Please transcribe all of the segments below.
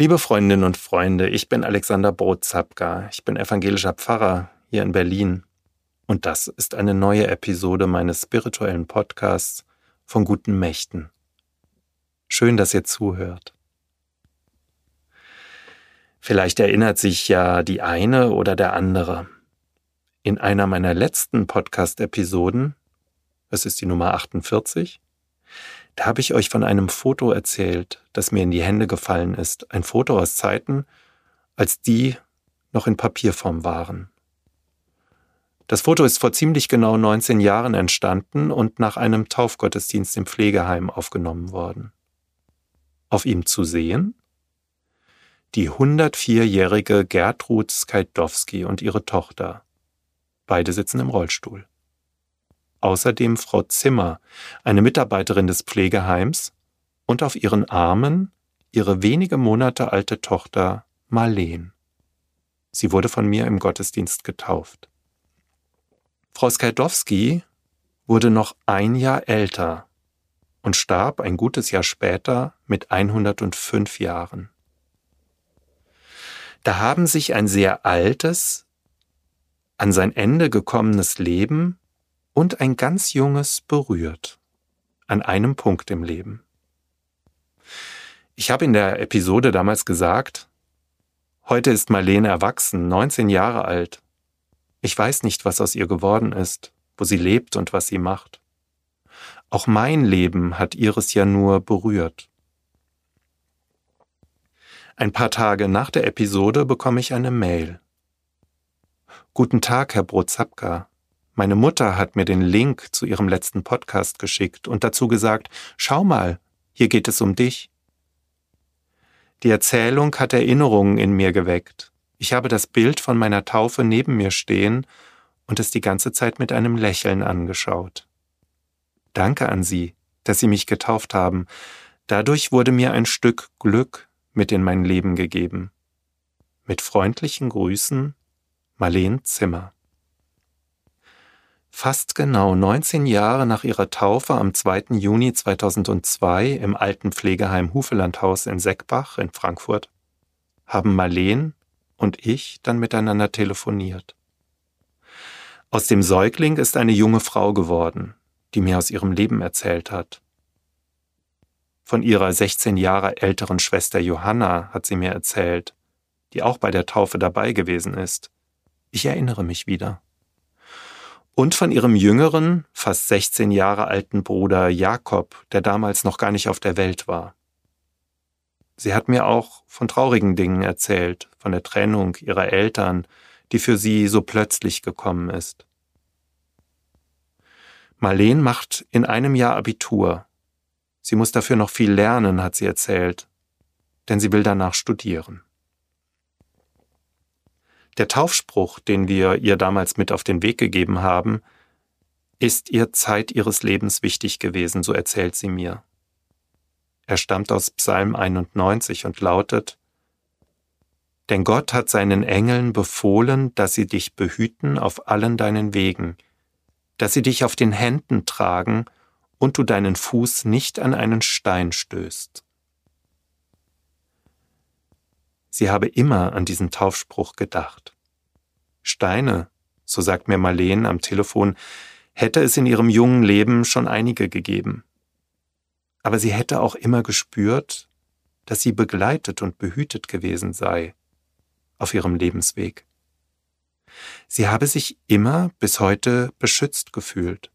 Liebe Freundinnen und Freunde, ich bin Alexander Brotzapka. Ich bin evangelischer Pfarrer hier in Berlin. Und das ist eine neue Episode meines spirituellen Podcasts von guten Mächten. Schön, dass ihr zuhört. Vielleicht erinnert sich ja die eine oder der andere. In einer meiner letzten Podcast-Episoden, es ist die Nummer 48, da habe ich euch von einem Foto erzählt, das mir in die Hände gefallen ist. Ein Foto aus Zeiten, als die noch in Papierform waren. Das Foto ist vor ziemlich genau 19 Jahren entstanden und nach einem Taufgottesdienst im Pflegeheim aufgenommen worden. Auf ihm zu sehen? Die 104-jährige Gertrud Skajdowski und ihre Tochter. Beide sitzen im Rollstuhl außerdem Frau Zimmer, eine Mitarbeiterin des Pflegeheims, und auf ihren Armen ihre wenige Monate alte Tochter Marleen. Sie wurde von mir im Gottesdienst getauft. Frau Skajdowski wurde noch ein Jahr älter und starb ein gutes Jahr später mit 105 Jahren. Da haben sich ein sehr altes, an sein Ende gekommenes Leben und ein ganz junges berührt an einem Punkt im Leben. Ich habe in der Episode damals gesagt, heute ist Marlene erwachsen, 19 Jahre alt. Ich weiß nicht, was aus ihr geworden ist, wo sie lebt und was sie macht. Auch mein Leben hat ihres ja nur berührt. Ein paar Tage nach der Episode bekomme ich eine Mail. Guten Tag, Herr Brozapka. Meine Mutter hat mir den Link zu ihrem letzten Podcast geschickt und dazu gesagt, schau mal, hier geht es um dich. Die Erzählung hat Erinnerungen in mir geweckt. Ich habe das Bild von meiner Taufe neben mir stehen und es die ganze Zeit mit einem Lächeln angeschaut. Danke an Sie, dass Sie mich getauft haben. Dadurch wurde mir ein Stück Glück mit in mein Leben gegeben. Mit freundlichen Grüßen, Marleen Zimmer. Fast genau 19 Jahre nach ihrer Taufe am 2. Juni 2002 im alten Pflegeheim Hufelandhaus in Seckbach in Frankfurt haben Marleen und ich dann miteinander telefoniert. Aus dem Säugling ist eine junge Frau geworden, die mir aus ihrem Leben erzählt hat. Von ihrer 16 Jahre älteren Schwester Johanna hat sie mir erzählt, die auch bei der Taufe dabei gewesen ist. Ich erinnere mich wieder und von ihrem jüngeren, fast 16 Jahre alten Bruder Jakob, der damals noch gar nicht auf der Welt war. Sie hat mir auch von traurigen Dingen erzählt, von der Trennung ihrer Eltern, die für sie so plötzlich gekommen ist. Marleen macht in einem Jahr Abitur. Sie muss dafür noch viel lernen, hat sie erzählt, denn sie will danach studieren. Der Taufspruch, den wir ihr damals mit auf den Weg gegeben haben, ist ihr Zeit ihres Lebens wichtig gewesen, so erzählt sie mir. Er stammt aus Psalm 91 und lautet, Denn Gott hat seinen Engeln befohlen, dass sie dich behüten auf allen deinen Wegen, dass sie dich auf den Händen tragen und du deinen Fuß nicht an einen Stein stößt. Sie habe immer an diesen Taufspruch gedacht. Steine, so sagt mir Marleen am Telefon, hätte es in ihrem jungen Leben schon einige gegeben. Aber sie hätte auch immer gespürt, dass sie begleitet und behütet gewesen sei auf ihrem Lebensweg. Sie habe sich immer bis heute beschützt gefühlt.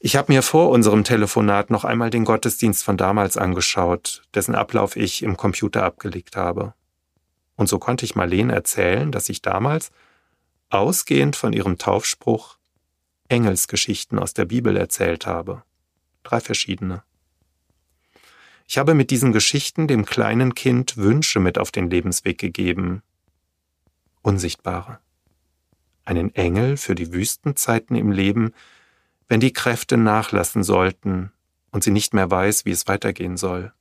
Ich habe mir vor unserem Telefonat noch einmal den Gottesdienst von damals angeschaut, dessen Ablauf ich im Computer abgelegt habe. Und so konnte ich Marlene erzählen, dass ich damals, ausgehend von ihrem Taufspruch, Engelsgeschichten aus der Bibel erzählt habe. Drei verschiedene. Ich habe mit diesen Geschichten dem kleinen Kind Wünsche mit auf den Lebensweg gegeben. Unsichtbare. Einen Engel für die Wüstenzeiten im Leben, wenn die Kräfte nachlassen sollten und sie nicht mehr weiß, wie es weitergehen soll.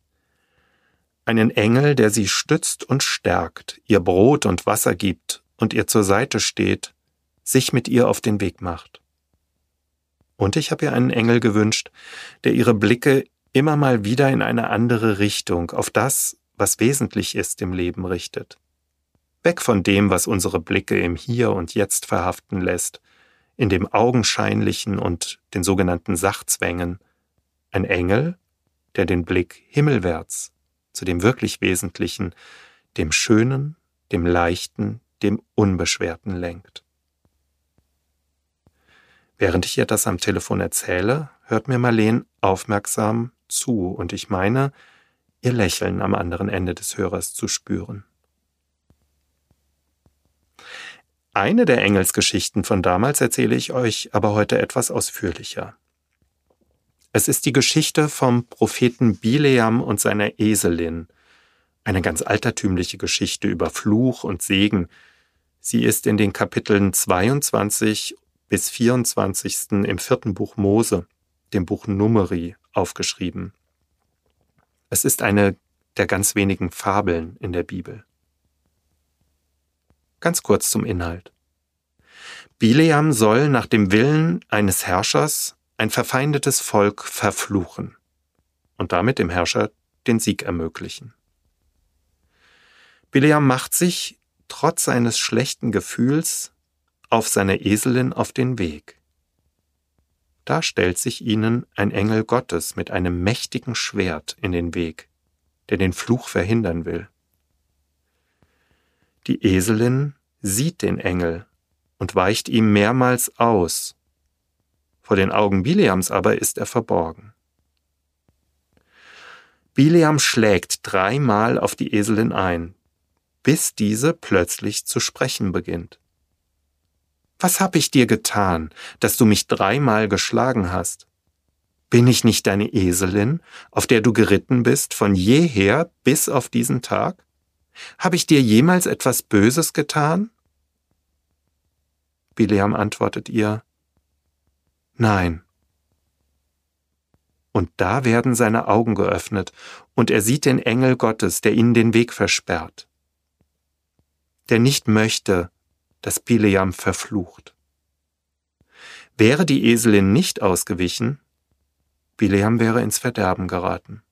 Einen Engel, der sie stützt und stärkt, ihr Brot und Wasser gibt und ihr zur Seite steht, sich mit ihr auf den Weg macht. Und ich habe ihr einen Engel gewünscht, der ihre Blicke immer mal wieder in eine andere Richtung, auf das, was wesentlich ist im Leben richtet. Weg von dem, was unsere Blicke im Hier und Jetzt verhaften lässt, in dem Augenscheinlichen und den sogenannten Sachzwängen. Ein Engel, der den Blick himmelwärts zu dem wirklich Wesentlichen, dem Schönen, dem Leichten, dem Unbeschwerten lenkt. Während ich ihr das am Telefon erzähle, hört mir Marleen aufmerksam zu und ich meine, ihr Lächeln am anderen Ende des Hörers zu spüren. Eine der Engelsgeschichten von damals erzähle ich euch aber heute etwas ausführlicher. Es ist die Geschichte vom Propheten Bileam und seiner Eselin, eine ganz altertümliche Geschichte über Fluch und Segen. Sie ist in den Kapiteln 22 bis 24. im vierten Buch Mose, dem Buch Numeri, aufgeschrieben. Es ist eine der ganz wenigen Fabeln in der Bibel. Ganz kurz zum Inhalt. Bileam soll nach dem Willen eines Herrschers ein verfeindetes Volk verfluchen und damit dem Herrscher den Sieg ermöglichen. Bileam macht sich, trotz seines schlechten Gefühls, auf seiner Eselin auf den Weg. Da stellt sich ihnen ein Engel Gottes mit einem mächtigen Schwert in den Weg, der den Fluch verhindern will. Die Eselin sieht den Engel und weicht ihm mehrmals aus. Vor den Augen Bileams aber ist er verborgen. Bileam schlägt dreimal auf die Eselin ein, bis diese plötzlich zu sprechen beginnt. Was hab ich dir getan, dass du mich dreimal geschlagen hast? Bin ich nicht deine Eselin, auf der du geritten bist, von jeher bis auf diesen Tag? Habe ich dir jemals etwas Böses getan? Bileam antwortet ihr, Nein. Und da werden seine Augen geöffnet, und er sieht den Engel Gottes, der ihnen den Weg versperrt, der nicht möchte, dass Bileam verflucht. Wäre die Eselin nicht ausgewichen, Bileam wäre ins Verderben geraten.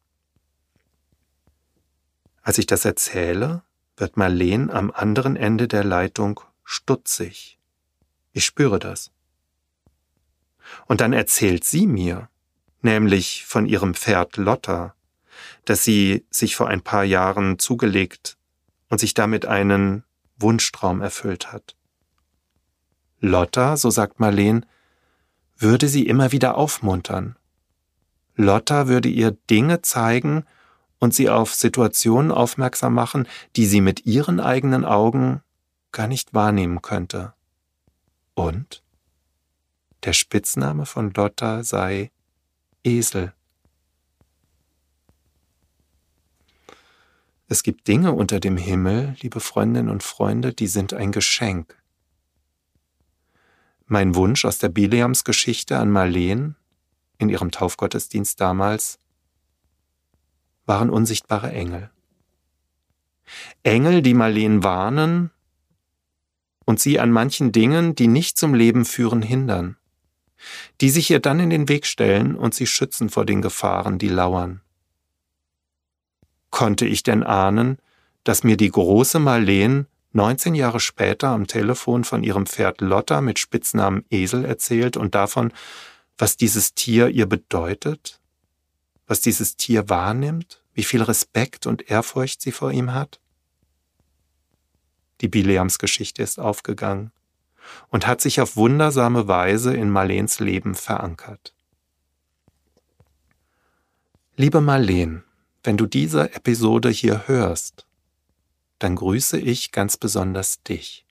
Als ich das erzähle, wird Marleen am anderen Ende der Leitung stutzig. Ich spüre das. Und dann erzählt sie mir, nämlich von ihrem Pferd Lotta, das sie sich vor ein paar Jahren zugelegt und sich damit einen Wunschtraum erfüllt hat. Lotta, so sagt Marleen, würde sie immer wieder aufmuntern. Lotta würde ihr Dinge zeigen und sie auf Situationen aufmerksam machen, die sie mit ihren eigenen Augen gar nicht wahrnehmen könnte. Und? Der Spitzname von Lotta sei Esel. Es gibt Dinge unter dem Himmel, liebe Freundinnen und Freunde, die sind ein Geschenk. Mein Wunsch aus der Bileams-Geschichte an Marleen in ihrem Taufgottesdienst damals waren unsichtbare Engel. Engel, die Marleen warnen und sie an manchen Dingen, die nicht zum Leben führen, hindern, die sich ihr dann in den Weg stellen und sie schützen vor den Gefahren, die lauern. Konnte ich denn ahnen, dass mir die große Marleen 19 Jahre später am Telefon von ihrem Pferd Lotta mit Spitznamen Esel erzählt und davon, was dieses Tier ihr bedeutet, was dieses Tier wahrnimmt, wie viel Respekt und Ehrfurcht sie vor ihm hat? Die Bileams Geschichte ist aufgegangen und hat sich auf wundersame Weise in Marleens Leben verankert. Liebe Marleen, wenn du diese Episode hier hörst, dann grüße ich ganz besonders dich.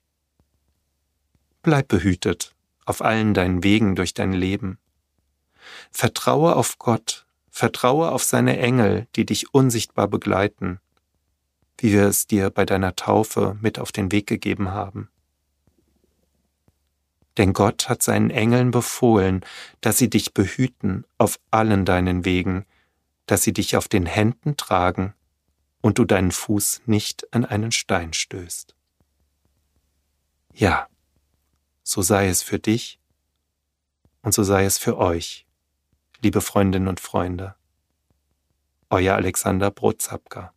Bleib behütet auf allen deinen Wegen durch dein Leben. Vertraue auf Gott, vertraue auf seine Engel, die dich unsichtbar begleiten, wie wir es dir bei deiner Taufe mit auf den Weg gegeben haben. Denn Gott hat seinen Engeln befohlen, dass sie dich behüten auf allen deinen Wegen, dass sie dich auf den Händen tragen und du deinen Fuß nicht an einen Stein stößt. Ja, so sei es für dich und so sei es für euch, liebe Freundinnen und Freunde. Euer Alexander Brotzapka.